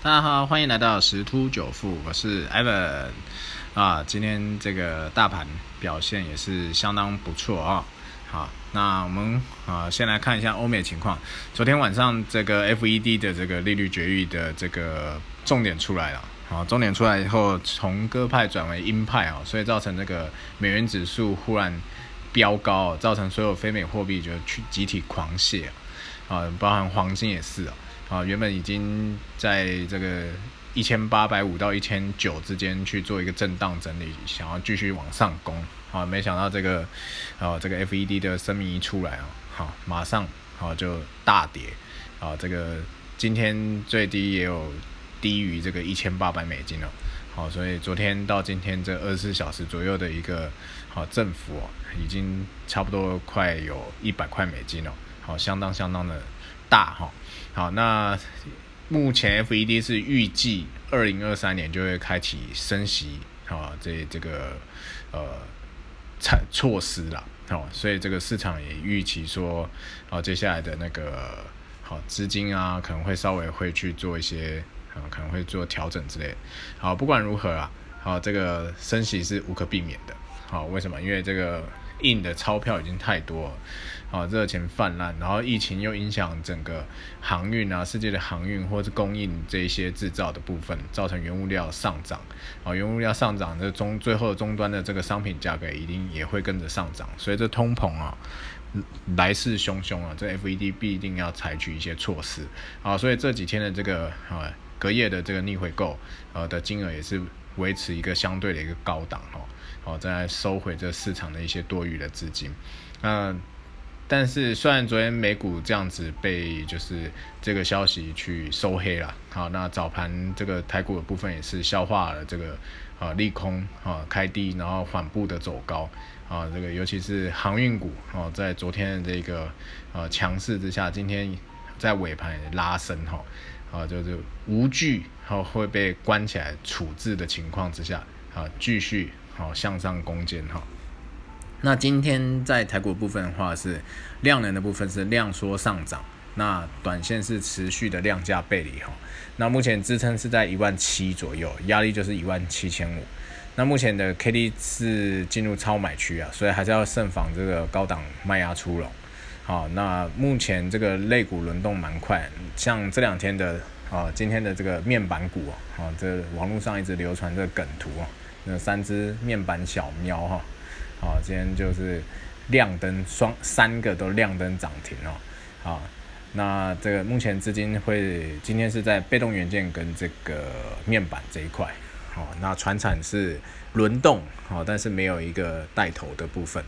大家好，欢迎来到十突九富，我是 Evan 啊。今天这个大盘表现也是相当不错啊。好，那我们啊先来看一下欧美情况。昨天晚上这个 FED 的这个利率决议的这个重点出来了，好，重点出来以后，从鸽派转为鹰派啊，所以造成这个美元指数忽然飙高，造成所有非美货币就去集体狂泻啊，包含黄金也是啊。啊，原本已经在这个一千八百五到一千九之间去做一个震荡整理，想要继续往上攻，啊，没想到这个，啊，这个 FED 的声明一出来啊，好，马上好就大跌，啊，这个今天最低也有低于这个一千八百美金了，好，所以昨天到今天这二十四小时左右的一个好振幅哦，已经差不多快有一百块美金了，好，相当相当的大哈。好，那目前 FED 是预计二零二三年就会开启升息，啊，这这个呃措措施啦，好，所以这个市场也预期说，啊，接下来的那个好资金啊，可能会稍微会去做一些，啊，可能会做调整之类。好，不管如何啊，好，这个升息是无可避免的。好，为什么？因为这个。印的钞票已经太多了，啊，热钱泛滥，然后疫情又影响整个航运啊，世界的航运或是供应这一些制造的部分，造成原物料上涨，啊，原物料上涨，这中最后终端的这个商品价格一定也会跟着上涨，所以这通膨啊，来势汹汹啊，这 FED 必定要采取一些措施，啊，所以这几天的这个啊隔夜的这个逆回购，呃的金额也是维持一个相对的一个高档，哈。哦，再收回这市场的一些多余的资金，嗯，但是虽然昨天美股这样子被就是这个消息去收黑了，好，那早盘这个台股的部分也是消化了这个啊利空啊开低，然后缓步的走高啊，这个尤其是航运股哦，在昨天的这个呃强势之下，今天在尾盘拉升哈，啊就是无惧好会被关起来处置的情况之下啊继续。好，向上攻坚哈。那今天在台股部分的话，是量能的部分是量缩上涨，那短线是持续的量价背离哈。那目前支撑是在一万七左右，压力就是一万七千五。那目前的 K D 是进入超买区啊，所以还是要慎防这个高档卖压出笼。好，那目前这个类股轮动蛮快，像这两天的啊，今天的这个面板股啊，这网络上一直流传这梗图啊。那三只面板小喵哈，好，今天就是亮灯双三个都亮灯涨停哦，好，那这个目前资金会今天是在被动元件跟这个面板这一块，好，那船产是轮动，好，但是没有一个带头的部分，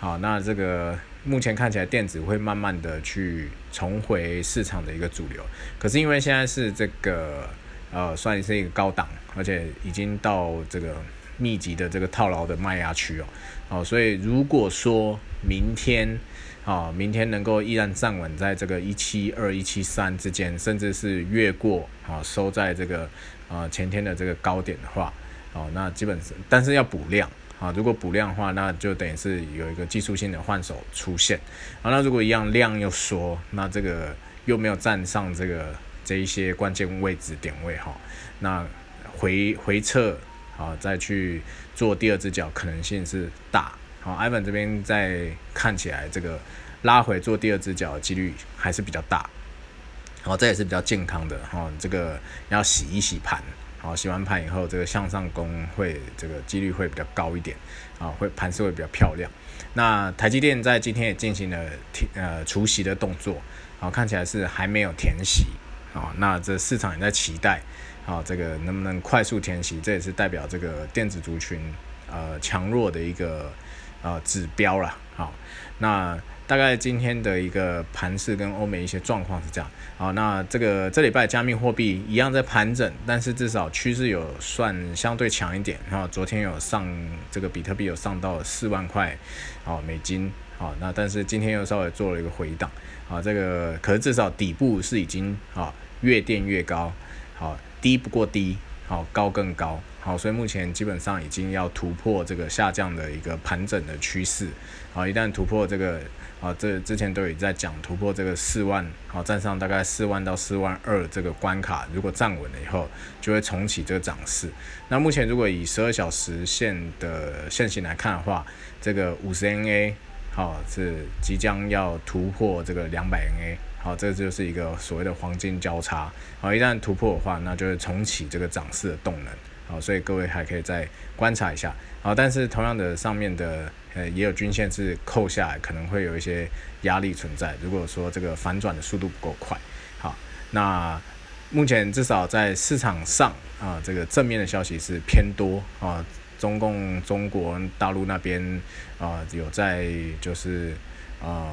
好，那这个目前看起来电子会慢慢的去重回市场的一个主流，可是因为现在是这个呃算是一个高档，而且已经到这个。密集的这个套牢的卖压区哦，哦，所以如果说明天啊，明天能够依然站稳在这个一七二一七三之间，甚至是越过啊，收在这个啊前天的这个高点的话，哦，那基本是，但是要补量啊，如果补量的话，那就等于是有一个技术性的换手出现，啊，那如果一样量又缩，那这个又没有站上这个这一些关键位置点位哈，那回回撤。啊，再去做第二只脚可能性是大。好，艾文这边在看起来这个拉回做第二只脚几率还是比较大。好，这也是比较健康的。哈，这个要洗一洗盘。好，洗完盘以后，这个向上攻会这个几率会比较高一点。啊，会盘势会比较漂亮。那台积电在今天也进行了填呃除息的动作。啊，看起来是还没有填息。啊，那这市场也在期待。啊，这个能不能快速填息，这也是代表这个电子族群呃强弱的一个呃指标了。好，那大概今天的一个盘势跟欧美一些状况是这样。好，那这个这礼拜加密货币一样在盘整，但是至少趋势有算相对强一点。然后昨天有上这个比特币有上到四万块哦美金。好，那但是今天又稍微做了一个回档。好，这个可是至少底部是已经啊越垫越高。好。低不过低，好高更高，好，所以目前基本上已经要突破这个下降的一个盘整的趋势，好，一旦突破这个，啊，这之前都有在讲突破这个四万，好，站上大概四万到四万二这个关卡，如果站稳了以后，就会重启这个涨势。那目前如果以十二小时线的线型来看的话，这个五十 NA，好，是即将要突破这个两百 NA。好，这就是一个所谓的黄金交叉。好，一旦突破的话，那就会重启这个涨势的动能。好，所以各位还可以再观察一下。好，但是同样的，上面的呃也有均线是扣下来，可能会有一些压力存在。如果说这个反转的速度不够快，好，那目前至少在市场上啊，这个正面的消息是偏多啊。中共中国大陆那边啊有在就是啊。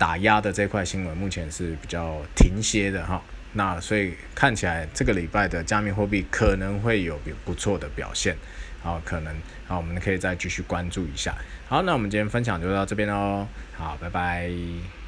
打压的这块新闻目前是比较停歇的哈，那所以看起来这个礼拜的加密货币可能会有比不错的表现，好，可能好，我们可以再继续关注一下。好，那我们今天分享就到这边喽，好，拜拜。